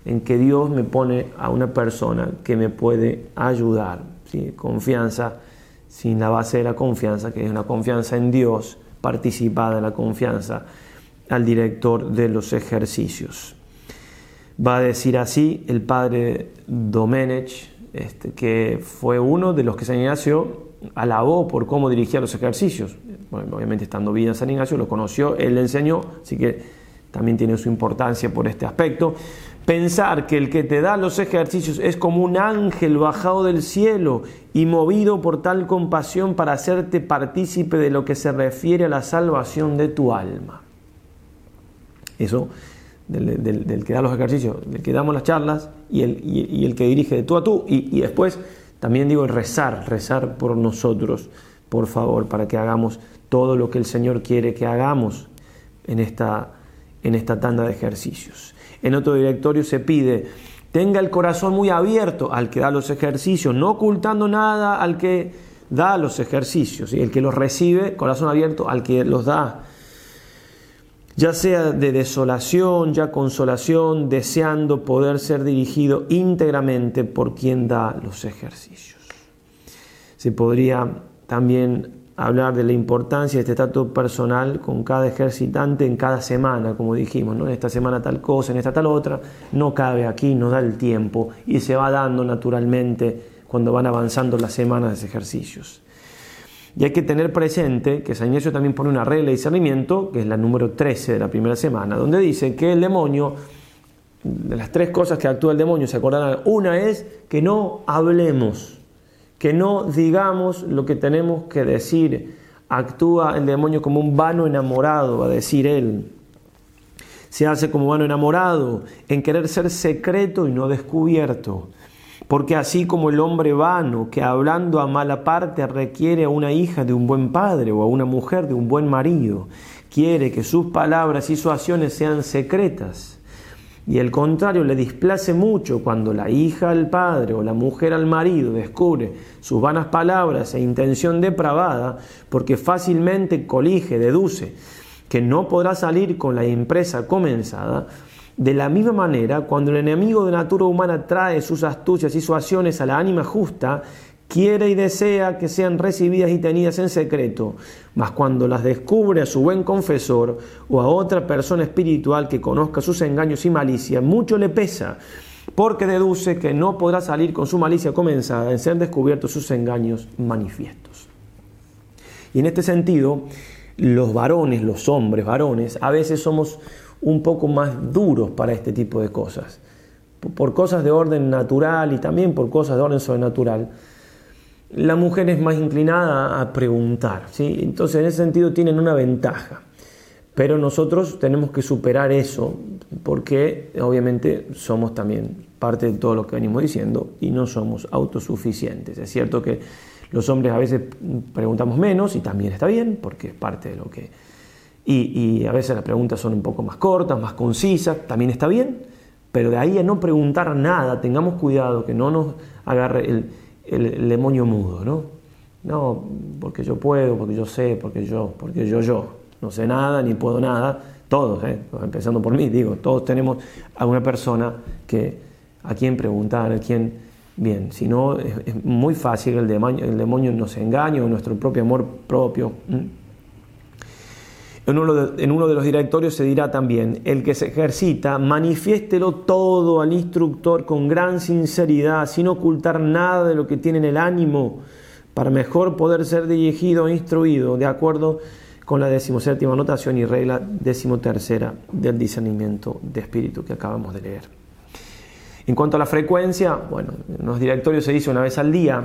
en que Dios me pone a una persona que me puede ayudar. Confianza sin la base de la confianza, que es una confianza en Dios, participada en la confianza al director de los ejercicios. Va a decir así el padre Domenech, este, que fue uno de los que San Ignacio alabó por cómo dirigía los ejercicios. obviamente estando bien en San Ignacio lo conoció, él le enseñó, así que también tiene su importancia por este aspecto. Pensar que el que te da los ejercicios es como un ángel bajado del cielo y movido por tal compasión para hacerte partícipe de lo que se refiere a la salvación de tu alma. Eso del, que da los ejercicios, del que damos las charlas y el, que dirige de tú a tú. Y, después también digo rezar, rezar por nosotros, por favor, para que hagamos todo lo que el Señor quiere que hagamos en esta, en esta tanda de ejercicios. En otro directorio se pide, tenga el corazón muy abierto al que da los ejercicios, no ocultando nada al que da los ejercicios, y el que los recibe, corazón abierto al que los da ya sea de desolación, ya consolación, deseando poder ser dirigido íntegramente por quien da los ejercicios. Se podría también hablar de la importancia de este trato personal con cada ejercitante en cada semana, como dijimos, ¿no? en esta semana tal cosa, en esta tal otra, no cabe aquí, no da el tiempo y se va dando naturalmente cuando van avanzando las semanas de ejercicios. Y hay que tener presente que San Ignacio también pone una regla de discernimiento, que es la número 13 de la primera semana, donde dice que el demonio, de las tres cosas que actúa el demonio, se acordarán, una es que no hablemos, que no digamos lo que tenemos que decir. Actúa el demonio como un vano enamorado, va a decir él. Se hace como vano enamorado en querer ser secreto y no descubierto porque así como el hombre vano, que hablando a mala parte requiere a una hija de un buen padre o a una mujer de un buen marido, quiere que sus palabras y sus acciones sean secretas, y el contrario le displace mucho cuando la hija al padre o la mujer al marido descubre sus vanas palabras e intención depravada, porque fácilmente colige, deduce que no podrá salir con la empresa comenzada, de la misma manera, cuando el enemigo de natura humana trae sus astucias y sus acciones a la ánima justa, quiere y desea que sean recibidas y tenidas en secreto, mas cuando las descubre a su buen confesor o a otra persona espiritual que conozca sus engaños y malicia, mucho le pesa, porque deduce que no podrá salir con su malicia comenzada en ser descubiertos sus engaños manifiestos. Y en este sentido, los varones, los hombres varones, a veces somos un poco más duros para este tipo de cosas, por cosas de orden natural y también por cosas de orden sobrenatural. La mujer es más inclinada a preguntar, ¿sí? entonces en ese sentido tienen una ventaja. Pero nosotros tenemos que superar eso porque obviamente somos también parte de todo lo que venimos diciendo y no somos autosuficientes. Es cierto que Los hombres a veces preguntamos menos y también está bien, porque es parte de lo que... Y, y a veces las preguntas son un poco más cortas, más concisas, también está bien, pero de ahí a no preguntar nada, tengamos cuidado que no nos agarre el, el, demonio mudo, ¿no? No, porque yo puedo, porque yo sé, porque yo, porque yo, yo, no sé nada ni puedo nada, todos, ¿eh? empezando por mí, digo, todos tenemos a una persona que, a quien preguntar, a quien, bien, si no, es, muy fácil el demonio, el demonio nos engañe o nuestro propio amor propio. En uno, de, los directorios se dirá también, el que se ejercita, manifiéstelo todo al instructor con gran sinceridad, sin ocultar nada de lo que tiene en el ánimo, para mejor poder ser dirigido e instruido, de acuerdo con la decimoséptima anotación y regla decimotercera del discernimiento de espíritu que acabamos de leer. En cuanto a la frecuencia, bueno, en los directorios se dice una vez al día,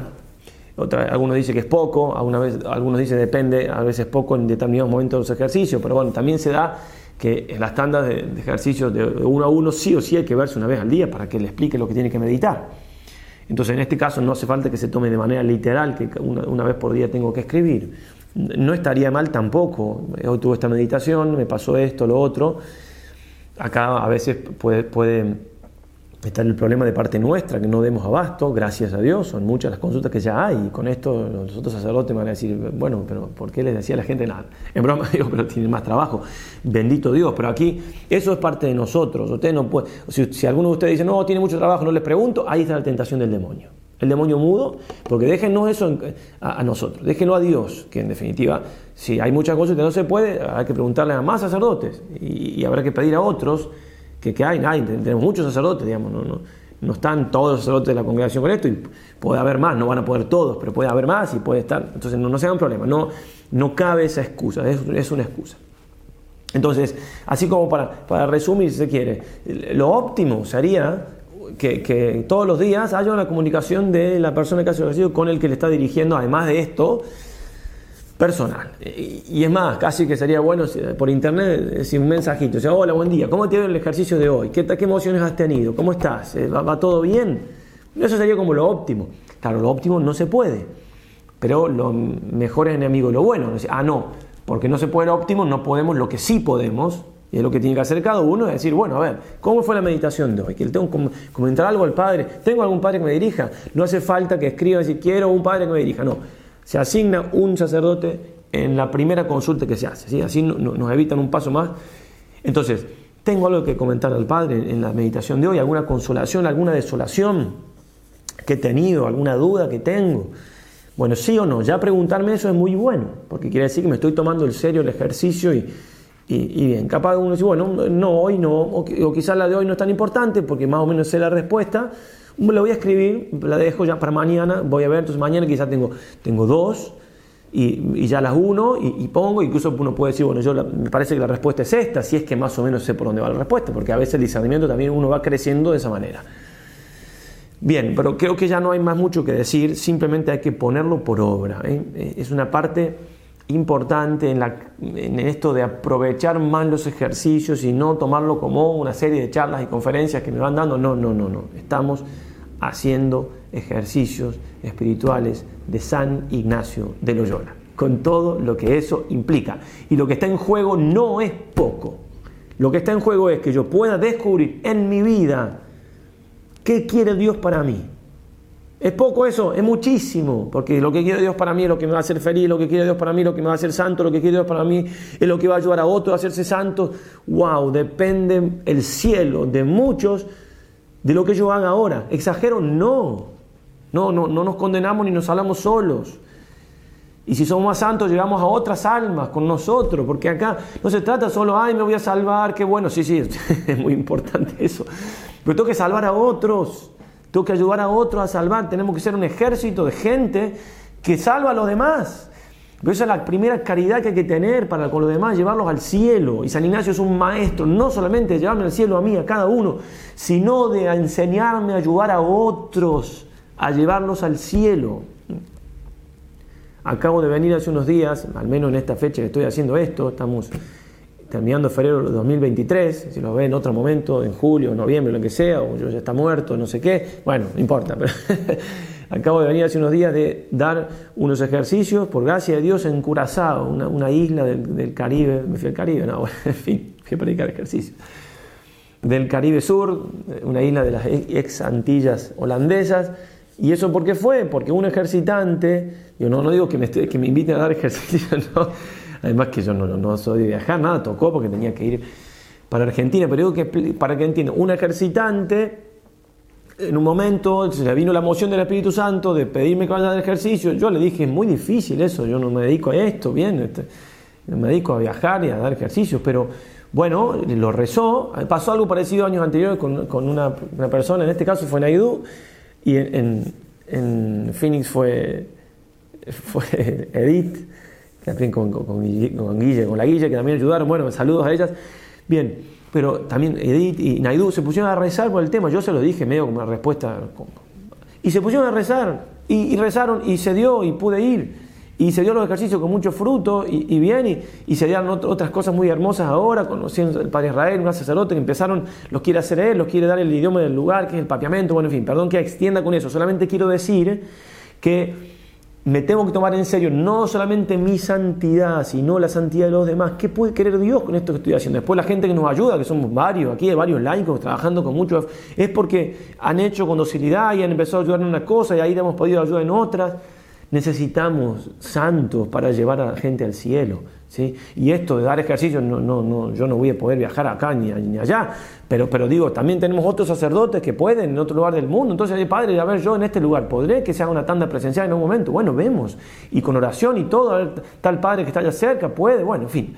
algunos dicen que es poco, vez, algunos dicen depende, a veces poco en determinados momentos de los ejercicios, pero bueno, también se da que en las tandas de, ejercicios de uno a uno sí o sí hay que verse una vez al día para que le explique lo que tiene que meditar. Entonces en este caso no hace falta que se tome de manera literal, que una, vez por día tengo que escribir. No estaría mal tampoco, hoy tuve esta meditación, me pasó esto, lo otro. Acá a veces puede Está el problema de parte nuestra, que no demos abasto, gracias a Dios, son muchas las consultas que ya hay, y con esto los otros sacerdotes van a decir, bueno, pero ¿por qué les decía a la gente nada? En broma digo, pero tienen más trabajo, bendito Dios, pero aquí eso es parte de nosotros, usted no puede, si, si alguno de ustedes dice, no, tiene mucho trabajo, no les pregunto, ahí está la tentación del demonio, el demonio mudo, porque déjenos eso a, nosotros, déjenlo a Dios, que en definitiva, si hay muchas cosas que no se puede, hay que preguntarle a más sacerdotes, y habrá que pedir a otros, que, hay, hay, tenemos muchos sacerdotes, digamos, no, no, no, están todos los sacerdotes de la congregación con esto y puede haber más, no van a poder todos, pero puede haber más y puede estar, entonces no, no sea un problema, no, no cabe esa excusa, es, es una excusa. Entonces, así como para, para resumir, si se quiere, lo óptimo sería que, que, todos los días haya una comunicación de la persona que hace el con el que le está dirigiendo, además de esto, personal. Y es más, casi que sería bueno por internet decir un mensajito, o sea, hola, buen día, ¿cómo te va el ejercicio de hoy? ¿Qué, ¿Qué, emociones has tenido? ¿Cómo estás? Eh, ¿Va, todo bien? Eso sería como lo óptimo. Claro, lo óptimo no se puede, pero lo mejor es enemigo lo bueno. Ah, no, porque no se puede lo óptimo, no podemos lo que sí podemos, y es lo que tiene que hacer cada uno, es decir, bueno, a ver, ¿cómo fue la meditación de hoy? Que le tengo que comentar algo al Padre, ¿tengo algún Padre que me dirija? No hace falta que escriba si quiero un Padre que me dirija, no se asigna un sacerdote en la primera consulta que se hace, así nos evitan un paso más. Entonces, tengo algo que comentar al Padre en la meditación de hoy, alguna consolación, alguna desolación que he tenido, alguna duda que tengo. Bueno, sí o no, ya preguntarme eso es muy bueno, porque quiere decir que me estoy tomando en serio el ejercicio y, bien, capaz uno dice, bueno, no, hoy no, o, o quizás la de hoy no es tan importante porque más o menos sé la respuesta, la voy a escribir, la dejo ya para mañana, voy a ver, entonces mañana quizás tengo, tengo dos y, ya las uno y, pongo, incluso uno puede decir, bueno, yo me parece que la respuesta es esta, si es que más o menos sé por dónde va la respuesta, porque a veces el discernimiento también uno va creciendo de esa manera. Bien, pero creo que ya no hay más mucho que decir, simplemente hay que ponerlo por obra. ¿eh? Es una parte importante en, la, en, esto de aprovechar más los ejercicios y no tomarlo como una serie de charlas y conferencias que me van dando. No, no, no, no. Estamos haciendo ejercicios espirituales de San Ignacio de Loyola, con todo lo que eso implica. Y lo que está en juego no es poco. Lo que está en juego es que yo pueda descubrir en mi vida qué quiere Dios para mí. ¿Es poco eso? Es muchísimo, porque lo que quiere Dios para mí es lo que me va a hacer feliz, lo que quiere Dios para mí lo que me va a hacer santo, lo que quiere Dios para mí es lo que va a ayudar a otro a hacerse santo. ¡Wow! Depende el cielo de muchos de lo que yo haga ahora. ¿Exagero? No. No, no, no nos condenamos ni nos hablamos solos. Y si somos más santos, llegamos a otras almas con nosotros, porque acá no se trata solo, ay, me voy a salvar, qué bueno, sí, sí, es muy importante eso. Pero tengo que salvar a otros, tengo que ayudar a otros a salvar, tenemos que ser un ejército de gente que salva a los demás. Pero esa es la primera caridad que hay que tener para con los demás, llevarlos al cielo. Y San Ignacio es un maestro, no solamente de llevarme al cielo a mí, a cada uno, sino de enseñarme a ayudar a otros a llevarlos al cielo. Acabo de venir hace unos días, al menos en esta fecha que estoy haciendo esto, estamos terminando febrero de 2023, si lo ve en otro momento, en julio, noviembre, lo que sea, o yo ya está muerto, no sé qué, bueno, no importa, pero Acabo de venir hace unos días de dar unos ejercicios, por gracia de Dios, en Curazao, una, isla del, Caribe. Me fui al Caribe, no, bueno, en fin, fui a predicar ejercicios. Del Caribe Sur, una isla de las ex Antillas holandesas. ¿Y eso por qué fue? Porque un ejercitante, yo no, no digo que me, que me inviten a dar ejercicios, no. además que yo no, no soy de viajar, nada, tocó porque tenía que ir para Argentina, pero digo que para que entiendan, un ejercitante en un momento se le vino la moción del Espíritu Santo de pedirme que vaya al ejercicio. Yo le dije, es muy difícil eso, yo no me dedico a esto, bien, este, me dedico a viajar y a dar ejercicios, pero bueno, lo rezó. Pasó algo parecido años anteriores con, una, persona, en este caso fue Naidú, y en, Phoenix fue, fue Edith, también con, con, Guille, con la Guille, que también ayudaron. Bueno, saludos a ellas. Bien, pero también Edith y Naidu se pusieron a rezar por el tema. Yo se lo dije medio como una respuesta. Y se pusieron a rezar. Y, rezaron y se dio y pude ir. Y se dio los ejercicios con mucho fruto y, bien. Y, se dieron otras cosas muy hermosas ahora. Conociendo el Padre Israel, un sacerdote que empezaron, los quiere hacer él, los quiere dar el idioma del lugar, que es el papiamento. Bueno, en fin, perdón que extienda con eso. Solamente quiero decir que me tengo que tomar en serio no solamente mi santidad, sino la santidad de los demás. ¿Qué puede querer Dios con esto que estoy haciendo? Después la gente que nos ayuda, que somos varios, aquí hay varios laicos trabajando con muchos, es porque han hecho con docilidad y han empezado a ayudar en una cosa y ahí hemos podido ayudar en otras. Necesitamos santos para llevar a la gente al cielo. ¿Sí? Y esto de dar ejercicio, no, no, no, yo no voy a poder viajar acá ni, ni allá, pero, pero digo, también tenemos otros sacerdotes que pueden en otro lugar del mundo. Entonces, padre, a ver, yo en este lugar, ¿podré que se haga una tanda presencial en un momento? Bueno, vemos. Y con oración y todo, tal padre que está allá cerca, puede, bueno, en fin.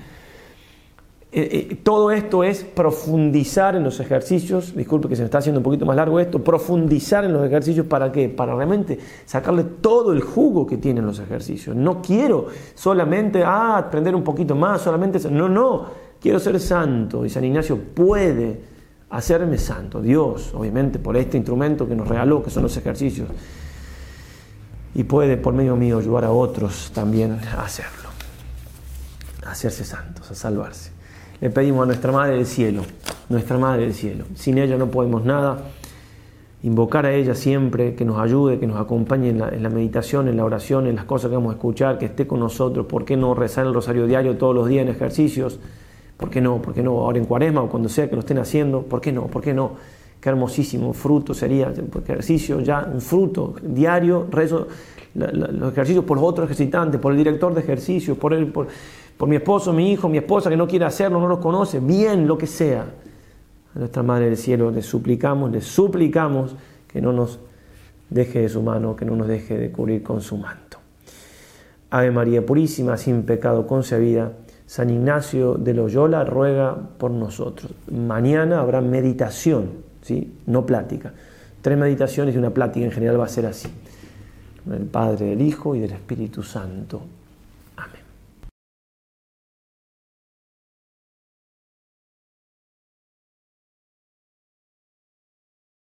Eh, eh, todo esto es profundizar en los ejercicios, disculpe que se me está haciendo un poquito más largo esto, profundizar en los ejercicios para qué? Para realmente sacarle todo el jugo que tienen los ejercicios. No quiero solamente ah, aprender un poquito más, solamente, no, no, quiero ser santo y San Ignacio puede hacerme santo. Dios, obviamente, por este instrumento que nos regaló, que son los ejercicios, y puede por medio mío ayudar a otros también a hacerlo, a hacerse santos, a salvarse le pedimos a nuestra Madre del Cielo, nuestra Madre del Cielo. Sin ella no podemos nada. Invocar a ella siempre, que nos ayude, que nos acompañe en la, meditación, en la oración, en las cosas que vamos a escuchar, que esté con nosotros. ¿Por qué no rezar el rosario diario todos los días en ejercicios? ¿Por qué no? ¿Por qué no? Ahora en cuaresma o cuando sea que lo estén haciendo. ¿Por qué no? ¿Por qué no? Qué hermosísimo fruto sería, porque ejercicio ya, un fruto diario, rezo los ejercicios por los otros ejercitantes, por el director de ejercicios, por, el, por, por mi esposo, mi hijo, mi esposa que no quiere hacerlo, no los conoce, bien lo que sea. A nuestra Madre del Cielo le suplicamos, le suplicamos que no nos deje de su mano, que no nos deje de cubrir con su manto. Ave María Purísima, sin pecado concebida, San Ignacio de Loyola ruega por nosotros. Mañana habrá meditación, ¿sí? no plática. Tres meditaciones y una plática en general va a ser así. El Padre, del Hijo y del Espíritu Santo.